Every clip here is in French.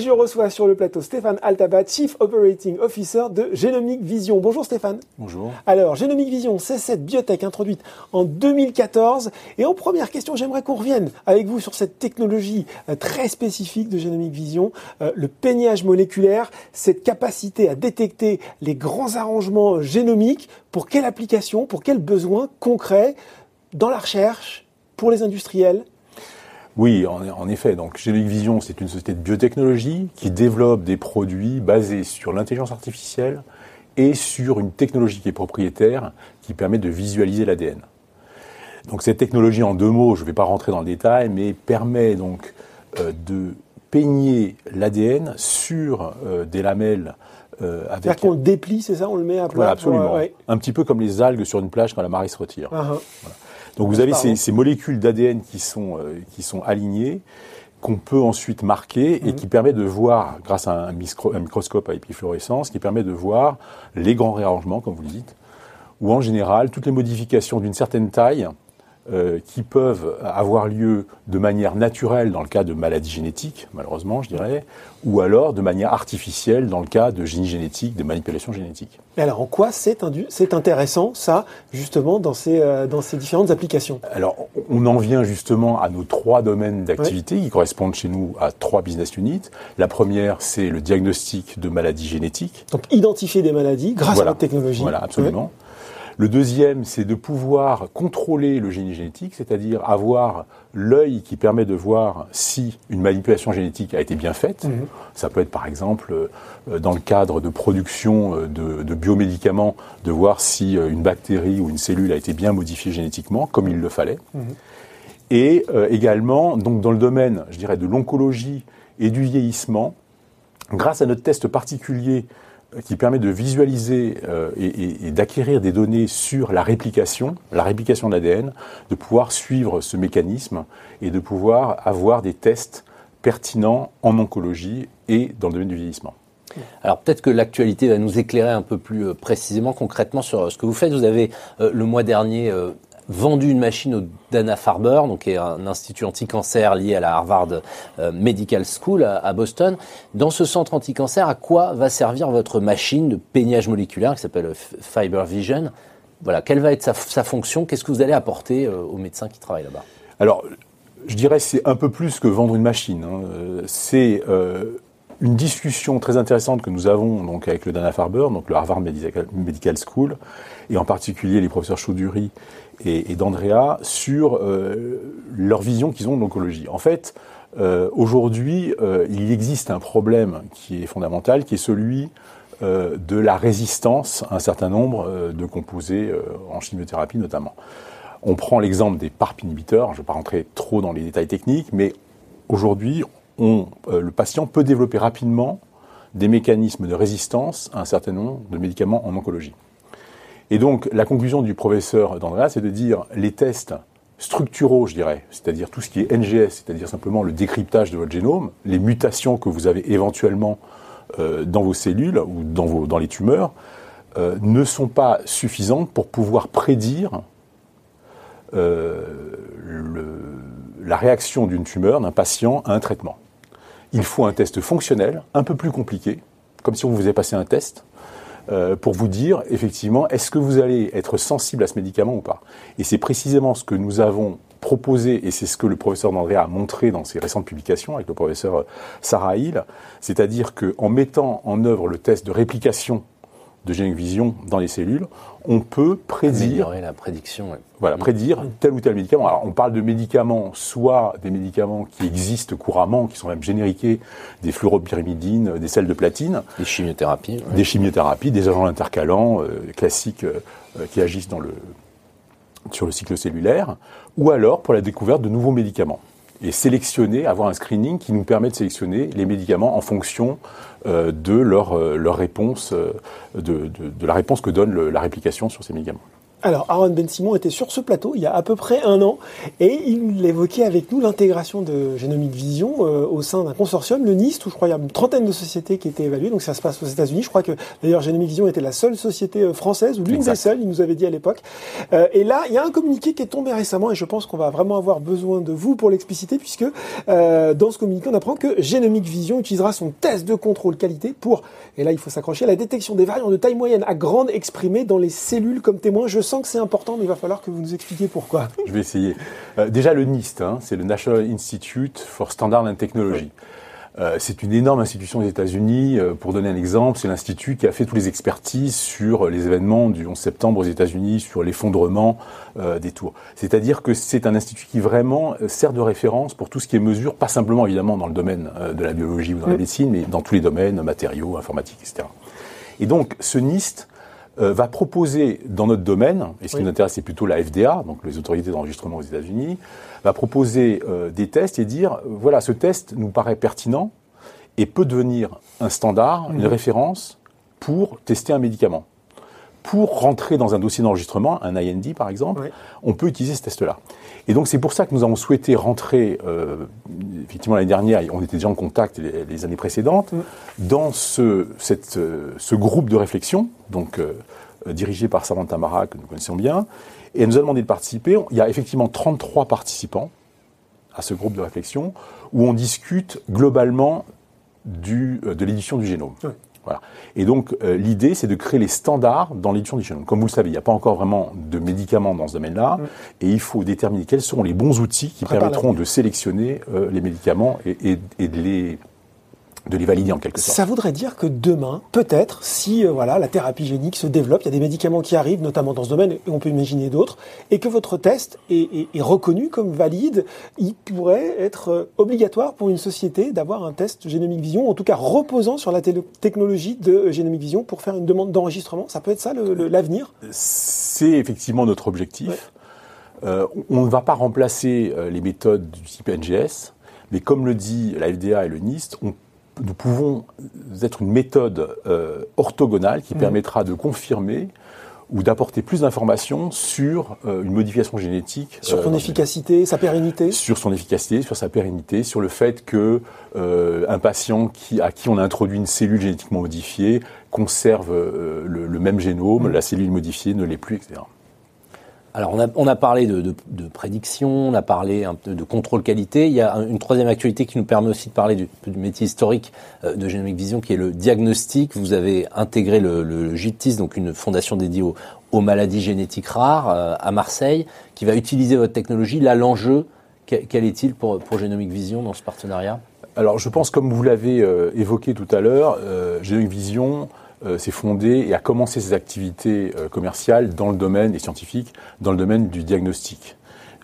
Et je reçois sur le plateau Stéphane Altaba, Chief Operating Officer de Genomic Vision. Bonjour Stéphane. Bonjour. Alors, Genomic Vision, c'est cette biotech introduite en 2014. Et en première question, j'aimerais qu'on revienne avec vous sur cette technologie euh, très spécifique de Genomic Vision, euh, le peignage moléculaire, cette capacité à détecter les grands arrangements génomiques. Pour quelle application, pour quels besoins concrets dans la recherche, pour les industriels oui, en, effet. Donc, Vision, c'est une société de biotechnologie qui développe des produits basés sur l'intelligence artificielle et sur une technologie qui est propriétaire qui permet de visualiser l'ADN. Donc, cette technologie, en deux mots, je ne vais pas rentrer dans le détail, mais permet donc euh, de peigner l'ADN sur euh, des lamelles euh, C'est-à-dire qu'on le déplie, c'est ça On le met à plat Voilà, absolument. Un petit peu comme les algues sur une plage quand la marée se retire. Uh-huh. Donc vous avez ces, molécules d'ADN qui sont, euh, qui sont alignées, qu'on peut ensuite marquer et mhm. qui permet de voir, grâce à un, microscope à épifluorescence, qui permet de voir les grands réarrangements, comme vous le dites, ou en général toutes les modifications d'une certaine taille euh, qui peuvent avoir lieu de manière naturelle dans le cas de maladies génétiques, malheureusement, je dirais, ou alors de manière artificielle dans le cas de génie génétique, de manipulation génétique. Et alors, en quoi c'est intéressant, ça, justement, dans ces, euh, dans ces différentes applications? Alors, on en vient justement à nos trois domaines d'activité qui correspondent chez nous à trois business units. La première, c'est le diagnostic de maladies génétiques. Donc, identifier des maladies grâce à la technologie. Voilà, absolument. Le deuxième, c'est de pouvoir contrôler le génie génétique, c'est-à-dire avoir l'œil qui permet de voir si une manipulation génétique a été bien faite. Mhm. Ça peut être par exemple euh, dans le cadre de production euh, de, biomédicaments, de voir si euh, une bactérie ou une cellule a été bien modifiée génétiquement, comme il le fallait. Mhm. Et également, donc dans le domaine, je dirais, de l'oncologie et du vieillissement, grâce à notre test particulier qui permet de visualiser euh, et, d'acquérir des données sur la réplication, la réplication de l'ADN, de pouvoir suivre ce mécanisme et de pouvoir avoir des tests pertinents en oncologie et dans le domaine du vieillissement. Alors peut-être que l'actualité va nous éclairer un peu plus euh, précisément, concrètement sur ce que vous faites. Vous avez euh, le mois dernier vendu une machine au Dana-Farber, donc qui est un institut anti-cancer lié à la Harvard euh, Medical School à, Boston. Dans ce centre anti-cancer, à quoi va servir votre machine de peignage moléculaire qui s'appelle Fiber Vision? Voilà, quelle va être sa, fonction? Qu'est-ce que vous allez apporter euh, aux médecins qui travaillent là-bas? Alors, je dirais c'est un peu plus que vendre une machine. Hein. Euh, c'est une discussion très intéressante que nous avons donc avec le Dana-Farber, donc le Harvard Medical School, et en particulier les professeurs Chaudhury et, d'Andrea sur euh, leur vision qu'ils ont de l'oncologie. En fait, euh, aujourd'hui, euh, il existe un problème qui est fondamental, qui est celui de la résistance à un certain nombre de composés en chimiothérapie notamment. On prend l'exemple des PARP inhibiteurs, je ne vais pas rentrer trop dans les détails techniques, mais aujourd'hui, le patient peut développer rapidement des mécanismes de résistance à un certain nombre de médicaments en oncologie. Et donc, la conclusion du professeur d'Andrea, c'est de dire les tests structuraux, je dirais, c'est-à-dire tout ce qui est NGS, c'est-à-dire simplement le décryptage de votre génome, les mutations que vous avez éventuellement euh, dans vos cellules ou dans, les tumeurs, euh, ne sont pas suffisantes pour pouvoir prédire euh, la réaction d'une tumeur, d'un patient à un traitement. Il faut un test fonctionnel, un peu plus compliqué, comme si on vous faisait passer un test, euh, pour vous dire effectivement est-ce que vous allez être sensible à ce médicament ou pas. Et c'est précisément ce que nous avons proposé, et c'est ce que le professeur Mandré a montré dans ses récentes publications avec le professeur Sarah Hill, c'est-à-dire qu'en mettant en œuvre le test de réplication de Genetic Vision dans les cellules, on peut prédire. la prédiction. Voilà, prédire tel ou tel médicament. Alors, on parle de médicaments, soit des médicaments qui existent couramment, qui sont même génériqués, des fluoropyrimidines, des sels de platine. Des chimiothérapies. Des chimiothérapies, des agents intercalants euh, classiques euh, qui agissent dans le, sur le cycle cellulaire, ou alors pour la découverte de nouveaux médicaments et sélectionner, avoir un screening qui nous permet de sélectionner les médicaments en fonction euh, de leur, euh, leur réponse, euh, de, de, la réponse que donne la réplication sur ces médicaments. Alors, Aaron Ben Simon était sur ce plateau il y a à peu près un an et il évoquait avec nous l'intégration de Genomic Vision euh, au sein d'un consortium, le NIST, où je crois il y a une trentaine de sociétés qui étaient évaluées. Donc ça se passe aux États-Unis. Je crois que d'ailleurs Genomic Vision était la seule société euh, française ou l'une des seules, il nous avait dit à l'époque. Euh, et là, il y a un communiqué qui est tombé récemment et je pense qu'on va vraiment avoir besoin de vous pour l'expliciter puisque dans ce communiqué, on apprend que Genomic Vision utilisera son test de contrôle qualité pour, et là il faut s'accrocher, à la détection des variants de taille moyenne à grande exprimée dans les cellules comme témoins. Je sens que c'est important, mais il va falloir que vous nous expliquiez pourquoi. Je vais essayer. Euh, déjà, le NIST, hein, c'est le National Institute for Standard and Technology. Euh, c'est une énorme institution des États-Unis. Euh, pour donner un exemple, c'est l'institut qui a fait toutes les expertises sur les événements du 11 septembre aux États-Unis, sur l'effondrement des tours. C'est-à-dire que c'est un institut qui vraiment sert de référence pour tout ce qui est mesure, pas simplement évidemment dans le domaine de la biologie ou dans la médecine, mais dans tous les domaines, matériaux, informatiques, etc. Et donc, ce NIST euh, va proposer dans notre domaine, et ce qui nous intéresse c'est plutôt la FDA, donc les autorités d'enregistrement aux États-Unis, va proposer euh, des tests et dire voilà ce test nous paraît pertinent et peut devenir un standard, une mhm. référence pour tester un médicament. Pour rentrer dans un dossier d'enregistrement, un IND par exemple, on peut utiliser ce test-là. Et donc c'est pour ça que nous avons souhaité rentrer, euh, effectivement l'année dernière, on était déjà en contact les, années précédentes, dans ce, cette, euh, ce groupe de réflexion, donc euh, dirigé par Samantha Mara, que nous connaissons bien, et elle nous a demandé de participer. Il y a effectivement 33 participants à ce groupe de réflexion, où on discute globalement du, de l'édition du génome. Et donc euh, l'idée, c'est de créer les standards dans l'édition du génome. Comme vous le savez, il n'y a pas encore vraiment de médicaments dans ce domaine-là, mm. et il faut déterminer quels seront les bons outils qui permettront de sélectionner euh, les médicaments et, et de les de les valider en quelque sorte. Ça voudrait dire que demain, peut-être, si euh, voilà la thérapie génique se développe, il y a des médicaments qui arrivent, notamment dans ce domaine, et on peut imaginer d'autres, et que votre test est, reconnu comme valide, il pourrait être euh, obligatoire pour une société d'avoir un test Génomique Vision, en tout cas reposant sur la technologie de euh, Génomique Vision pour faire une demande d'enregistrement. Ça peut être ça l'avenir? C'est effectivement notre objectif. on ne va pas remplacer les méthodes du type NGS, mais comme le dit la FDA et le NIST, on nous pouvons être une méthode euh, orthogonale qui mmh. permettra de confirmer ou d'apporter plus d'informations sur euh, une modification génétique. Sur son euh, efficacité, sa pérennité? Sur son efficacité, sur sa pérennité, sur le fait que un patient qui, à qui on a introduit une cellule génétiquement modifiée conserve le, même génome, mmh. la cellule modifiée ne l'est plus, etc. Alors, on a, parlé de, de, prédiction, on a parlé un peu de contrôle qualité. Il y a une troisième actualité qui nous permet aussi de parler du, métier historique euh, de Genomic Vision, qui est le diagnostic. Vous avez intégré le, le donc une fondation dédiée aux, aux maladies génétiques rares euh, à Marseille, qui va utiliser votre technologie. Là, l'enjeu, quel est-il pour, pour Genomic Vision dans ce partenariat? Alors, je pense, comme vous l'avez euh, évoqué tout à l'heure, Genomic Vision euh, s'est fondé et a commencé ses activités euh, commerciales dans le domaine et scientifique, dans le domaine du diagnostic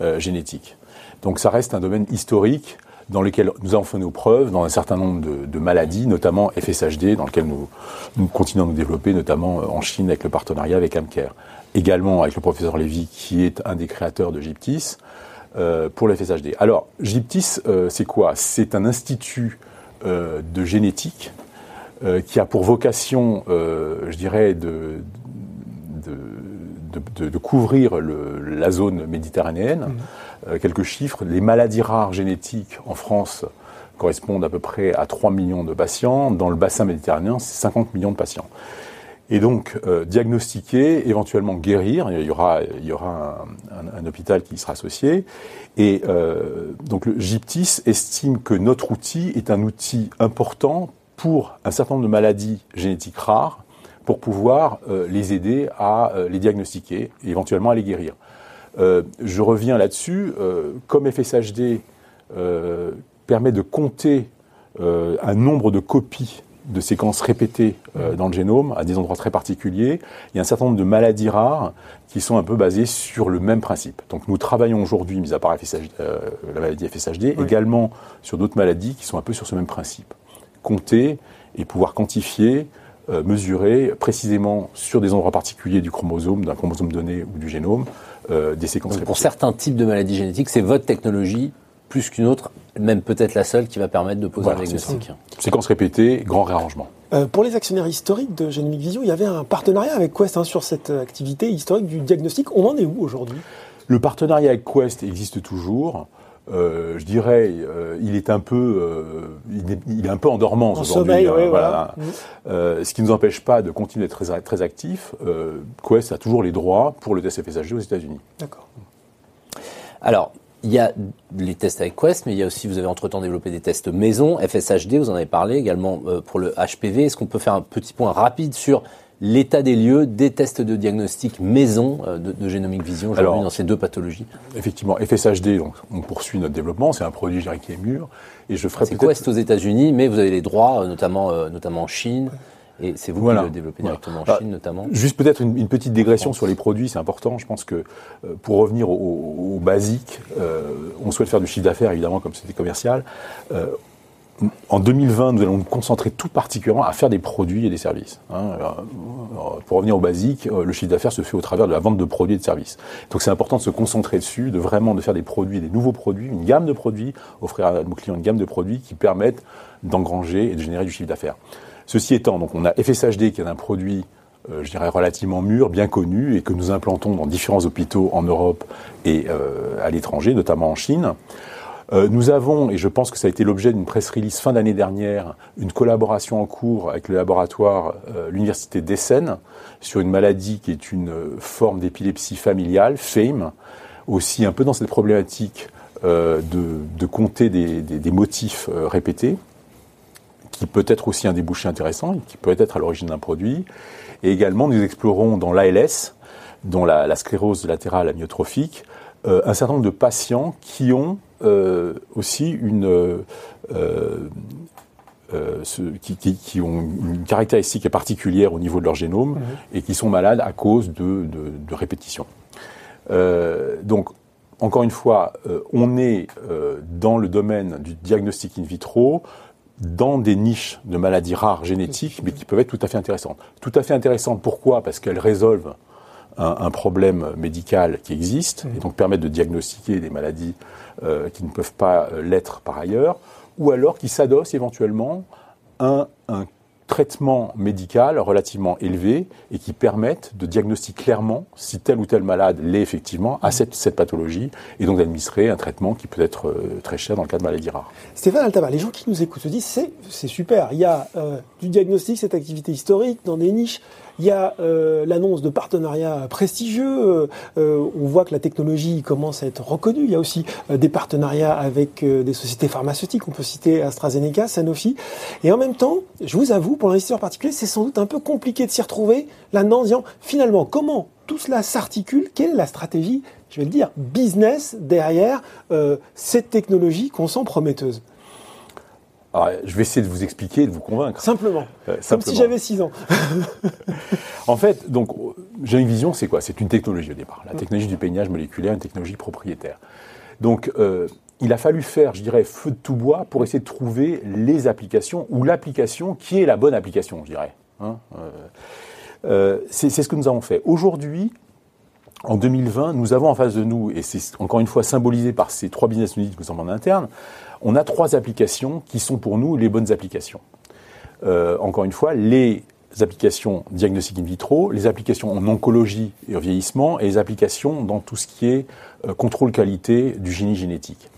euh, génétique. Donc ça reste un domaine historique dans lequel nous avons fait nos preuves dans un certain nombre de, maladies, notamment FSHD, dans lequel nous, continuons à nous développer, notamment en Chine avec le partenariat avec Amcare. Également avec le professeur Lévy, qui est un des créateurs de Gyptis, euh, pour le FSHD. Alors, Gyptis, euh, c'est quoi? C'est un institut de génétique qui a pour vocation, euh, je dirais, de, de, de, couvrir le, la zone méditerranéenne. Mmh. Euh, quelques chiffres, les maladies rares génétiques en France correspondent à peu près à 3 millions de patients. Dans le bassin méditerranéen, c'est 50 millions de patients. Et donc, euh, diagnostiquer, éventuellement guérir, il y aura, il y aura un, un, un hôpital qui y sera associé. Et euh, donc, le GIPTIS estime que notre outil est un outil important pour un certain nombre de maladies génétiques rares pour pouvoir euh, les aider à euh, les diagnostiquer et éventuellement à les guérir. Euh, je reviens là-dessus. comme FSHD permet de compter un nombre de copies de séquences répétées dans le génome à des endroits très particuliers, il y a un certain nombre de maladies rares qui sont un peu basées sur le même principe. Donc nous travaillons aujourd'hui, mis à part FSHD, la maladie FSHD, également sur d'autres maladies qui sont un peu sur ce même principe compter et pouvoir quantifier, euh, mesurer précisément sur des endroits particuliers du chromosome, d'un chromosome donné ou du génome, euh, des séquences. pour certains types de maladies génétiques, c'est votre technologie plus qu'une autre, même peut-être la seule qui va permettre de poser Voilà, un diagnostic. Séquence répétée, grand réarrangement. Euh, pour les actionnaires historiques de Genomic Vision, il y avait un partenariat avec Quest hein, sur cette activité historique du diagnostic. On en est où aujourd'hui? Le partenariat avec Quest existe toujours. Euh, je dirais, euh, il est un peu, euh, il, est, il est un peu en dormance En aujourd'hui. sommeil, hein, ouais, voilà. voilà. Euh, ce qui ne nous empêche pas de continuer d'être très, très actif. Euh, Quest a toujours les droits pour le test FSHD aux États-Unis. D'accord. Alors, il y a les tests avec Quest, mais il y a aussi, vous avez entre-temps développé des tests maison, FSHD, vous en avez parlé également euh, pour le HPV. Est-ce qu'on peut faire un petit point rapide sur l'état des lieux des tests de diagnostic maison euh, de, de Genomic Vision aujourd'hui dans ces deux pathologies Effectivement, FSHD, donc, on poursuit notre développement. C'est un produit, je dirais, qui est mûr. Et je ferai C'est Quest aux États-Unis, mais vous avez les droits, euh, notamment, euh, notamment en Chine. Et c'est vous Voilà. qui le développez Voilà. directement en Ah, Chine, notamment. Juste peut-être une, une petite dégression sur les produits, c'est important. Je pense que euh, pour revenir au, au- au basique, euh, on souhaite faire du chiffre d'affaires, évidemment, comme c'était commercial. Euh, en 2020, nous allons nous concentrer tout particulièrement à faire des produits et des services. hein. Alors, euh, pour revenir au basique, euh, le chiffre d'affaires se fait au travers de la vente de produits et de services. Donc c'est important de se concentrer dessus, de vraiment de faire des produits, des nouveaux produits, une gamme de produits, offrir à nos clients une gamme de produits qui permettent d'engranger et de générer du chiffre d'affaires. Ceci étant, donc on a FSHD qui est un produit euh, je dirais relativement mûr, bien connu, et que nous implantons dans différents hôpitaux en Europe et euh, à l'étranger, notamment en Chine. Euh, nous avons, et je pense que ça a été l'objet d'une press release fin d'année dernière, une collaboration en cours avec le laboratoire, euh, l'université d'Essen, sur une maladie qui est une euh, forme d'épilepsie familiale, FAME, aussi un peu dans cette problématique de, compter des, motifs répétés, qui peut être aussi un débouché intéressant, et qui peut être à l'origine d'un produit. Et également, nous explorons dans l'ALS, dont la, sclérose latérale amyotrophique, un certain nombre de patients qui ont euh, aussi une, euh, euh, ce- qui, qui- qui ont une caractéristique particulière au niveau de leur génome et qui sont malades à cause de, de, de répétitions. Euh, donc, encore une fois, on est dans le domaine du diagnostic in vitro, dans des niches de maladies rares génétiques, mais qui peuvent être tout à fait intéressantes. Tout à fait intéressantes, pourquoi? Parce qu'elles résolvent un, un problème médical qui existe, et donc permettent de diagnostiquer des maladies euh, qui ne peuvent pas euh, l'être par ailleurs, ou alors qui s'adossent éventuellement à un, un traitement médical relativement élevé et qui permettent de diagnostiquer clairement si tel ou tel malade l'est effectivement à cette, cette pathologie et donc d'administrer un traitement qui peut être euh, très cher dans le cas de maladies rares. Stéphane Altaba, les gens qui nous écoutent se disent c'est c'est super. Il y a euh, du diagnostic, cette activité historique dans des niches. Il y a euh, l'annonce de partenariats prestigieux. euh, euh, on voit que la technologie commence à être reconnue. Il y a aussi des partenariats avec des sociétés pharmaceutiques. On peut citer AstraZeneca, Sanofi. Et en même temps, je vous avoue, pour l'investisseur particulier, c'est sans doute un peu compliqué de s'y retrouver là-dedans en disant finalement comment tout cela s'articule? Quelle est la stratégie, je vais le dire, business derrière cette technologie qu'on sent prometteuse? Alors, je vais essayer de vous expliquer et de vous convaincre. Simplement. Euh, Comme si j'avais 6 ans. En fait, donc, j'ai une vision, c'est quoi? C'est une technologie au départ. La technologie du peignage moléculaire, une technologie propriétaire. Donc, euh, il a fallu faire, je dirais, feu de tout bois pour essayer de trouver les applications ou l'application qui est la bonne application, je dirais. Hein, euh, c'est ce que nous avons fait. Aujourd'hui, en 2020, nous avons en face de nous, et c'est encore une fois symbolisé par ces trois business units que nous avons en interne, on a trois applications qui sont pour nous les bonnes applications. Euh, encore une fois, les applications diagnostic in vitro, les applications en oncologie et au vieillissement, et les applications dans tout ce qui est euh, contrôle qualité du génie génétique.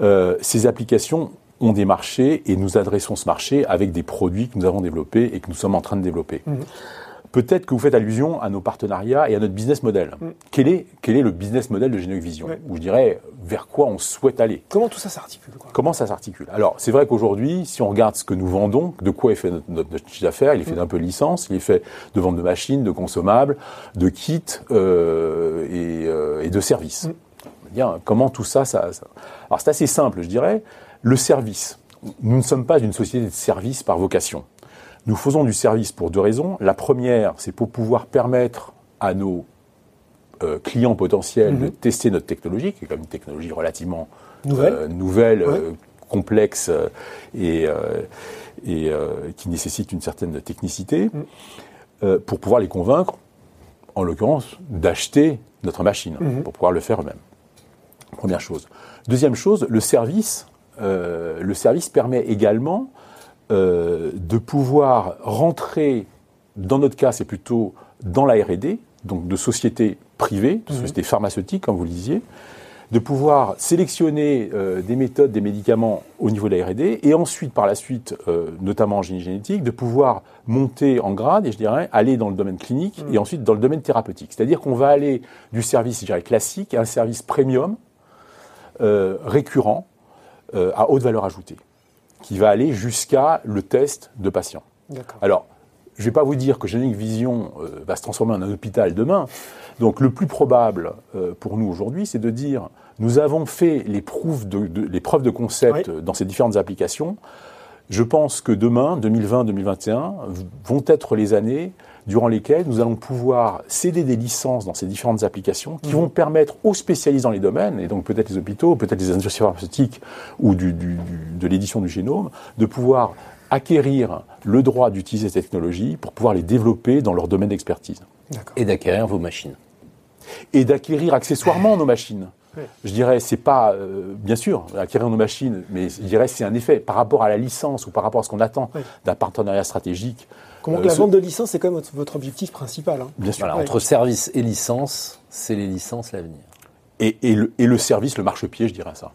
Euh, ces applications ont des marchés et nous adressons ce marché avec des produits que nous avons développés et que nous sommes en train de développer. Peut-être que vous faites allusion à nos partenariats et à notre business model. Quel, est, quel est le business model de Genox Vision Ouais. Ou je dirais vers quoi on souhaite aller Comment tout ça s'articule Comment ça s'articule Alors, c'est vrai qu'aujourd'hui, si on regarde ce que nous vendons, de quoi est fait notre, notre- notre chiffre d'affaires, il est fait d'un peu de licence, il est fait de vente de machines, de consommables, de kits euh, et, euh, et de services. Bien, comment tout ça, ça, ça- Alors, c'est assez simple, je dirais. Le service. Nous ne sommes pas une société de service par vocation. Nous faisons du service pour deux raisons. La première, c'est pour pouvoir permettre à nos euh, clients potentiels de tester notre technologie, qui est comme une technologie relativement Nouvelle. euh, nouvelle, Ouais. euh, complexe et, et qui nécessite une certaine technicité, euh, pour pouvoir les convaincre, en l'occurrence, d'acheter notre machine, pour pouvoir le faire eux-mêmes. Première chose. Deuxième chose, le service, le service permet également euh, de pouvoir rentrer, dans notre cas, c'est plutôt dans la R&D, donc de sociétés privées, de sociétés pharmaceutiques, comme vous le disiez, de pouvoir sélectionner euh, des méthodes, des médicaments au niveau de la R&D, et ensuite, par la suite, euh, notamment en génie génétique, de pouvoir monter en grade, et je dirais, aller dans le domaine clinique, et ensuite dans le domaine thérapeutique. C'est-à-dire qu'on va aller du service, je dirais, classique à un service premium, euh, récurrent, euh, à haute valeur ajoutée, qui va aller jusqu'à le test de patients. D'accord. Alors, je ne vais pas vous dire que Génique Vision euh, va se transformer en un hôpital demain. Donc, le plus probable euh, pour nous aujourd'hui, c'est de dire nous avons fait les, preuves de, de- les preuves de concept Oui. dans ces différentes applications. Je pense que demain, 2020-2021, vont être les années durant lesquelles nous allons pouvoir céder des licences dans ces différentes applications qui vont permettre aux spécialistes dans les domaines, et donc peut-être les hôpitaux, peut-être les industries pharmaceutiques ou du- du- du- de l'édition du génome, de pouvoir acquérir le droit d'utiliser ces technologies pour pouvoir les développer dans leur domaine d'expertise. Et d'acquérir vos machines. Et d'acquérir accessoirement nos machines. Oui. Je dirais, c'est pas, euh, bien sûr, acquérir nos machines, mais je dirais, c'est un effet par rapport à la licence ou par rapport à ce qu'on attend Oui. d'un partenariat stratégique. Comment Euh, que la ce- vente de licence, c'est quand même votre, objectif principal. hein. Bien sûr. Voilà, Ouais. entre service et licence, c'est les licences l'avenir. Et, et le, et le service, le marchepied, je dirais ça.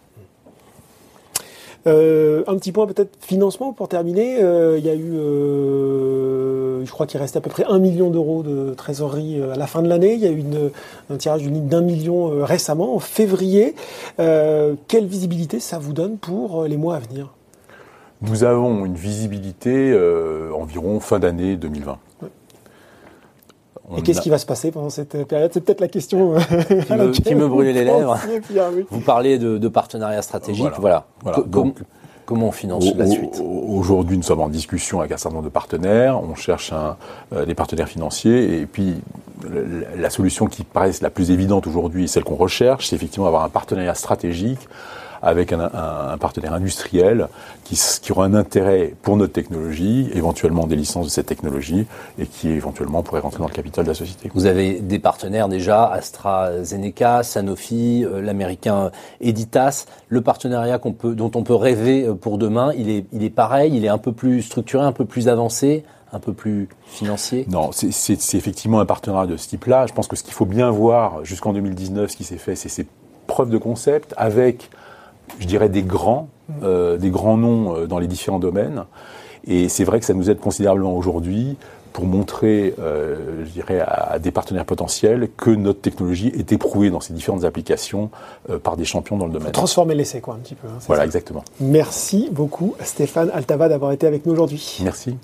Euh, un petit point peut-être financement pour terminer. Euh, il y a eu, euh, je crois qu'il reste à peu près un million d'euros de trésorerie à la fin de l'année. Il y a eu une, un tirage d'une ligne d'un million euh, récemment, en février. Euh, quelle visibilité ça vous donne pour les mois à venir? Nous avons une visibilité euh, environ fin d'année 2020. On Et qu'est-ce a- qui va se passer pendant cette période? C'est peut-être la question euh, Qui me, qui me brûlait les lèvres. Vous parlez de, de partenariat stratégique. Voilà. Voilà. Voilà. Co- com- Donc, comment on finance Au- la suite? au- Aujourd'hui, nous sommes en discussion avec un certain nombre de partenaires. On cherche un, euh, des partenaires financiers. Et puis, le- la solution qui paraît la plus évidente aujourd'hui, et celle qu'on recherche, c'est effectivement avoir un partenariat stratégique avec un, un- un partenaire industriel qui, qui aura un intérêt pour notre technologie, éventuellement des licences de cette technologie, et qui éventuellement pourrait rentrer dans le capital de la société. Vous avez des partenaires déjà, AstraZeneca, Sanofi, euh, l'américain Editas. Le partenariat qu'on peut, dont on peut rêver euh, pour demain, il est, il est pareil, il est un peu plus structuré, un peu plus avancé, un peu plus financier? Non, c'est effectivement un partenariat de ce type-là. Je pense que ce qu'il faut bien voir jusqu'en 2019, ce qui s'est fait, c'est ces preuves de concept avec, je dirais, des grands, euh, des grands noms euh, dans les différents domaines. Et c'est vrai que ça nous aide considérablement aujourd'hui pour montrer, euh, je dirais, à, à des partenaires potentiels que notre technologie est éprouvée dans ces différentes applications euh, par des champions dans le domaine. Transformer l'essai, quoi, un petit peu. hein, Voilà, ça. exactement. Merci beaucoup, Stéphane Altava, d'avoir été avec nous aujourd'hui. Merci.